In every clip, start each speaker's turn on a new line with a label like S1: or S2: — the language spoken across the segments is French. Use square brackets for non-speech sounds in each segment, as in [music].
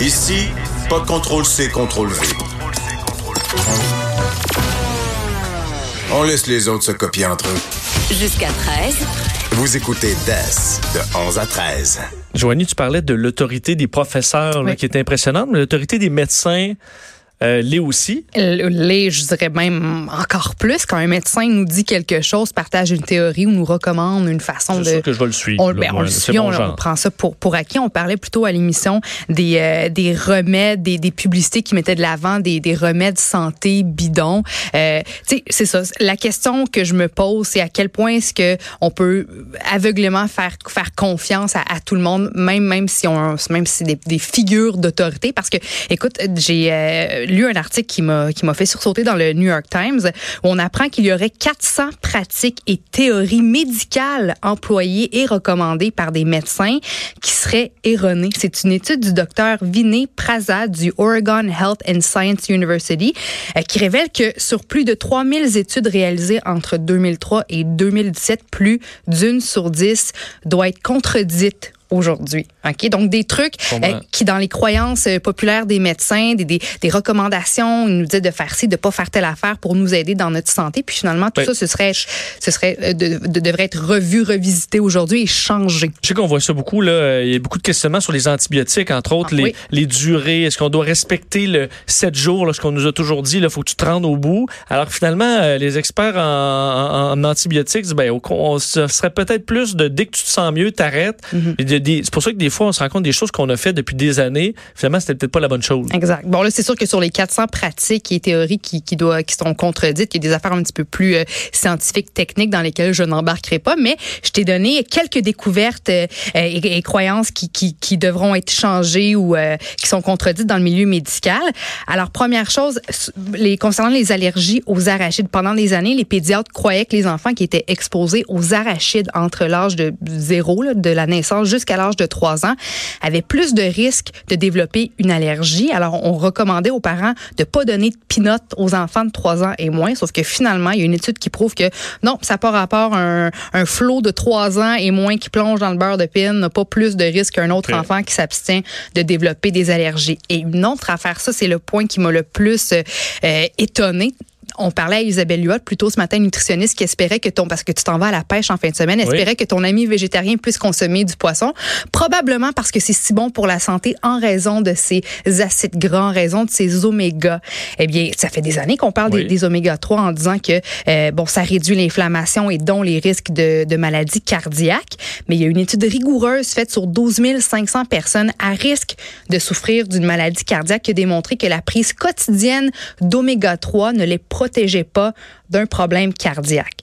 S1: Ici, pas de contrôle C, contrôle V. On laisse les autres se copier entre eux.
S2: Jusqu'à 13.
S1: Vous écoutez DES de 11 à 13.
S3: Joanie, tu parlais de l'autorité des professeurs là,
S4: Oui.
S3: qui est impressionnante, mais l'autorité des médecins euh, l'est aussi.
S4: Les, je dirais même encore plus quand un médecin nous dit quelque chose, partage une théorie ou nous recommande une façon
S3: C'est
S4: de.
S3: sûr que je vais le suivre.
S4: On,
S3: là,
S4: ben, on le
S3: c'est
S4: suit,
S3: mon
S4: on, on prend ça pour, pour acquis. On parlait plutôt à l'émission des, euh, des remèdes, des, des publicités qui mettaient de l'avant des, des remèdes santé bidons. Euh, tu sais, c'est ça. La question que je me pose, c'est à quel point est-ce que on peut aveuglément faire faire confiance à, à tout le monde, même même si on même si c'est des, des figures d'autorité. Parce que, écoute, j'ai euh, lu un article qui m'a qui m'a fait sursauter dans le New York Times où on apprend qu'il y aurait 400 pratiques et théories médicales employées et recommandées par des médecins qui seraient erronées. C'est une étude du docteur Vinay Prasad du Oregon Health and Science University euh, qui révèle que sur plus de 3000 études réalisées entre 2003 et 2017, plus d'une sur dix doit être contredite aujourd'hui. OK? Donc, des trucs euh, qui, dans les croyances euh, populaires des médecins, des, des, des recommandations, ils nous disent de faire ci, de pas faire telle affaire pour nous aider dans notre santé. Puis finalement, tout ça, ce serait, ce serait, euh, de, de- devrait être revu, revisité aujourd'hui et changé.
S3: Je sais qu'on voit ça beaucoup. Là. Il y a beaucoup de questionnements sur les antibiotiques, entre autres,
S4: Ah,
S3: les,
S4: oui.
S3: les durées. Est-ce qu'on doit respecter le 7 jours, là, ce qu'on nous a toujours dit, il faut que tu te rendes au bout? Alors que finalement, les experts en, en- en antibiotiques disent, ben, on- ce serait peut-être plus de dès que tu te sens mieux, t'arrêtes. De- C'est pour ça que des fois, on se rend compte des choses qu'on a fait depuis des années. Finalement, c'était peut-être pas la bonne chose.
S4: Exact. Bon, là, c'est sûr que sur les 400 pratiques et théories qui, qui, doit, qui sont contredites, il y a des affaires un petit peu plus euh, scientifiques, techniques dans lesquelles je n'embarquerai pas, mais je t'ai donné quelques découvertes euh, et, et croyances qui, qui, qui devront être changées ou euh, qui sont contredites dans le milieu médical. Alors, première chose, les, concernant les allergies aux arachides, pendant des années, les pédiatres croyaient que les enfants qui étaient exposés aux arachides entre l'âge de zéro, de la naissance jusqu'à l'âge de 3 ans, avaient plus de risques de développer une allergie. Alors, on recommandait aux parents de pas donner de pinottes aux enfants de 3 ans et moins, sauf que finalement, il y a une étude qui prouve que non, ça n'a pas rapport un, un flot de 3 ans et moins qui plonge dans le beurre de pin n'a pas plus de risque qu'un autre enfant qui s'abstient de développer des allergies. Et une autre affaire, ça, c'est le point qui m'a le plus euh, étonné on parlait à Isabelle Luot plus tôt ce matin, nutritionniste qui espérait que ton, parce que tu t'en vas à la pêche en fin de semaine, espérait que ton ami végétarien puisse consommer du poisson. Probablement parce que c'est si bon pour la santé en raison de ses acides gras, en raison de ses oméga. Eh bien, ça fait des années qu'on parle
S3: Oui.
S4: des, des oméga 3 en disant que, euh, bon, ça réduit l'inflammation et dont les risques de, de maladies cardiaques. Mais il y a une étude rigoureuse faite sur 12 500 personnes à risque de souffrir d'une maladie cardiaque qui a démontré que la prise quotidienne d'oméga 3 ne les protégeait pas d'un problème cardiaque.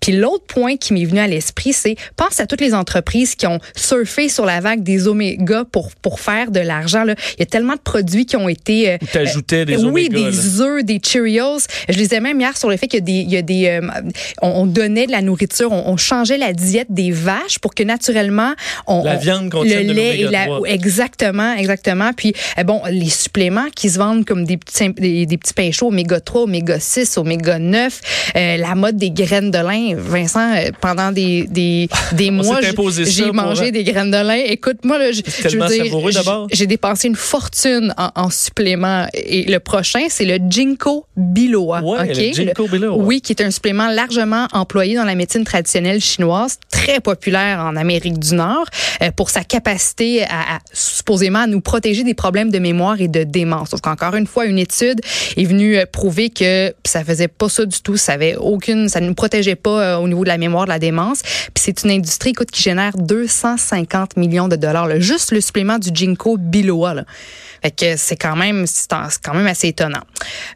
S4: Puis l'autre point qui m'est venu à l'esprit, c'est pense à toutes les entreprises qui ont surfé sur la vague des oméga pour pour faire de l'argent. là. Il y a tellement de produits qui ont été euh,
S3: Ou t'ajoutais des
S4: oui,
S3: oméga,
S4: des œufs, des Cheerios. Je lisais même hier sur le fait qu'il y a des, il y a des, euh, on, on donnait de la nourriture, on, on changeait la diète des vaches pour que naturellement, on,
S3: La viande contienne
S4: le
S3: de
S4: lait et la,
S3: l'oméga 3.
S4: exactement, exactement. Puis euh, bon, les suppléments qui se vendent comme des petits, des, des petits pains chauds, oméga 3, oméga 6, oméga 9, euh, la mode des graines de lin. Vincent, euh, pendant des, des, [laughs] des mois, j'ai mangé des graines de lin. Écoute, moi, là, je, je veux
S3: tellement
S4: dire,
S3: savoureux
S4: j-
S3: d'abord.
S4: j'ai dépensé une fortune en, en suppléments. Et le prochain, c'est le Ginkgo biloba.
S3: Ouais,
S4: OK?
S3: le Ginkgo biloba.
S4: Oui, qui est un supplément largement employé dans la médecine traditionnelle chinoise, très populaire en Amérique du Nord, euh, pour sa capacité à, à, supposément à nous protéger des problèmes de mémoire et de démence. Sauf qu'encore une fois, une étude est venue euh, prouver que ça faisait pas ça du tout. Ça avait aucune, ça ne nous protégeait pas euh, au niveau de la mémoire, de la démence. Puis c'est une industrie, écoute, qui génère 250 millions de dollars. là. Juste le supplément du Ginkgo biloba. Là. Fait que c'est quand même c'est quand même assez étonnant.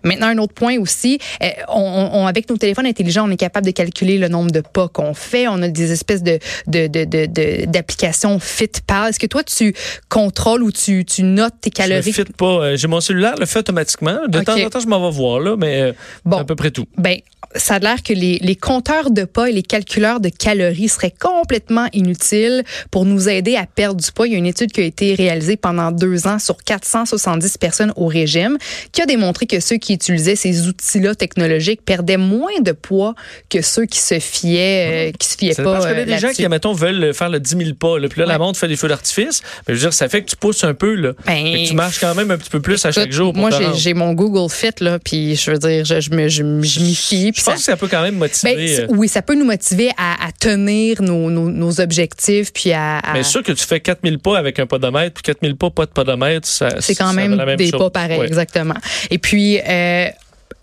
S4: Maintenant un autre point aussi, euh, on, on- avec nos téléphones intelligents, on est capable de calculer le nombre de pas qu'on fait. On a des espèces de de de de- de- d'applications FitPal. Est-ce que toi tu contrôles ou tu tu notes tes
S3: Je
S4: calories?
S3: Le fit pas. Euh, J'ai mon cellulaire, le fait automatiquement. De temps en temps, je m'en vais voir, là, mais euh,
S4: Bon.
S3: c'est à peu près tout.
S4: Ben, ça a l'air que les, les compteurs de pas et les calculeurs de calories seraient complètement inutiles pour nous aider à perdre du poids. Il y a une étude qui a été réalisée pendant deux ans sur 400 170 personnes au régime, qui a démontré que ceux qui utilisaient ces outils-là technologiques perdaient moins de poids que ceux qui se fiaient, euh, qui se fiaient pas.
S3: parce qu'il y a des gens qui, mettons, veulent faire le 10 000 pas. Là, puis là, la montre fait des feux d'artifice. Mais je veux dire, ça fait que tu pousses un peu. Là.
S4: Ben,
S3: que tu marches quand même un petit peu plus à chaque jour. Pour
S4: moi, j'ai- mon Google Fit, là, puis je veux dire, je, je m'y fie.
S3: Je pense
S4: ça-
S3: que ça peut quand même motiver.
S4: Ben, c-
S3: euh,
S4: oui, ça peut nous motiver à, à tenir nos, nos, nos objectifs, puis à. à-
S3: Mais sûr que tu fais 4000 pas avec un podomètre, puis 4000 pas, pas de podomètre, ça
S4: c'est quand même, des
S3: chose.
S4: pas pareils,
S3: Ouais.
S4: exactement. Et puis, euh,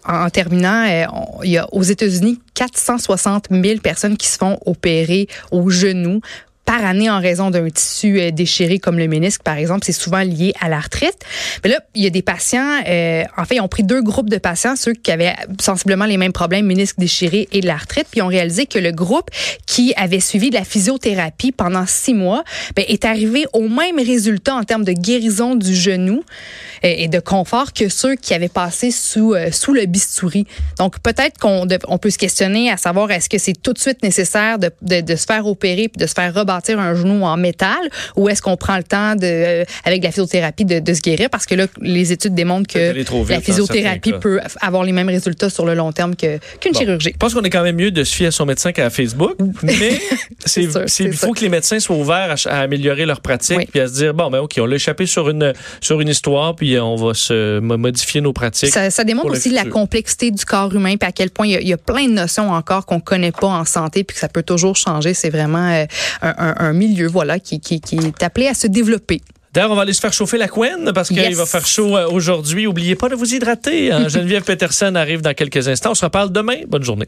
S4: en, terminant, euh, il y a aux États-Unis 460 000 personnes qui se font opérer au genou par année en raison d'un tissu euh, déchiré comme le ménisque, par exemple. C'est souvent lié à l'arthrite. Mais là, il y a des patients, euh, en fait, ils ont pris deux groupes de patients, ceux qui avaient sensiblement les mêmes problèmes, ménisque déchiré et de l'arthrite, puis ils ont réalisé que le groupe qui avait suivi de la physiothérapie pendant six mois ben, est arrivé au même résultat en termes de guérison du genou euh, et de confort que ceux qui avaient passé sous, euh, sous le bistouri. Donc, peut-être qu'on peut se questionner à savoir est-ce que c'est tout de suite nécessaire de, de, se faire opérer puis de se faire rebâtir un genou en métal ou est-ce qu'on prend le temps de, euh, avec la physiothérapie de, de se guérir? Parce que là, les études démontrent que
S3: vite
S4: la
S3: dans
S4: physiothérapie peut avoir les mêmes résultats sur le long terme que- qu'une
S3: Bon.
S4: chirurgie.
S3: Je pense qu'on est quand même mieux de se fier à son médecin qu'à Facebook, mais [laughs] il faut que les médecins soient ouverts à, à améliorer leur pratique,
S4: Oui.
S3: puis à se dire bon ben ok, on l'a échappé sur une sur une histoire, puis on va se mo- modifier nos pratiques.
S4: Ça, ça démontre aussi la complexité du corps humain, puis à quel point il y, y a plein de notions encore qu'on connaît pas en santé, puis que ça peut toujours changer. C'est vraiment euh, un, un- un milieu, voilà, qui, qui, qui est appelé à se développer.
S3: D'ailleurs, on va aller se faire chauffer la couenne parce qu'il
S4: Yes.
S3: va faire chaud euh, aujourd'hui. Oubliez pas de vous hydrater. hein. [laughs] Geneviève Peterson arrive dans quelques instants. On se reparle demain. Bonne journée.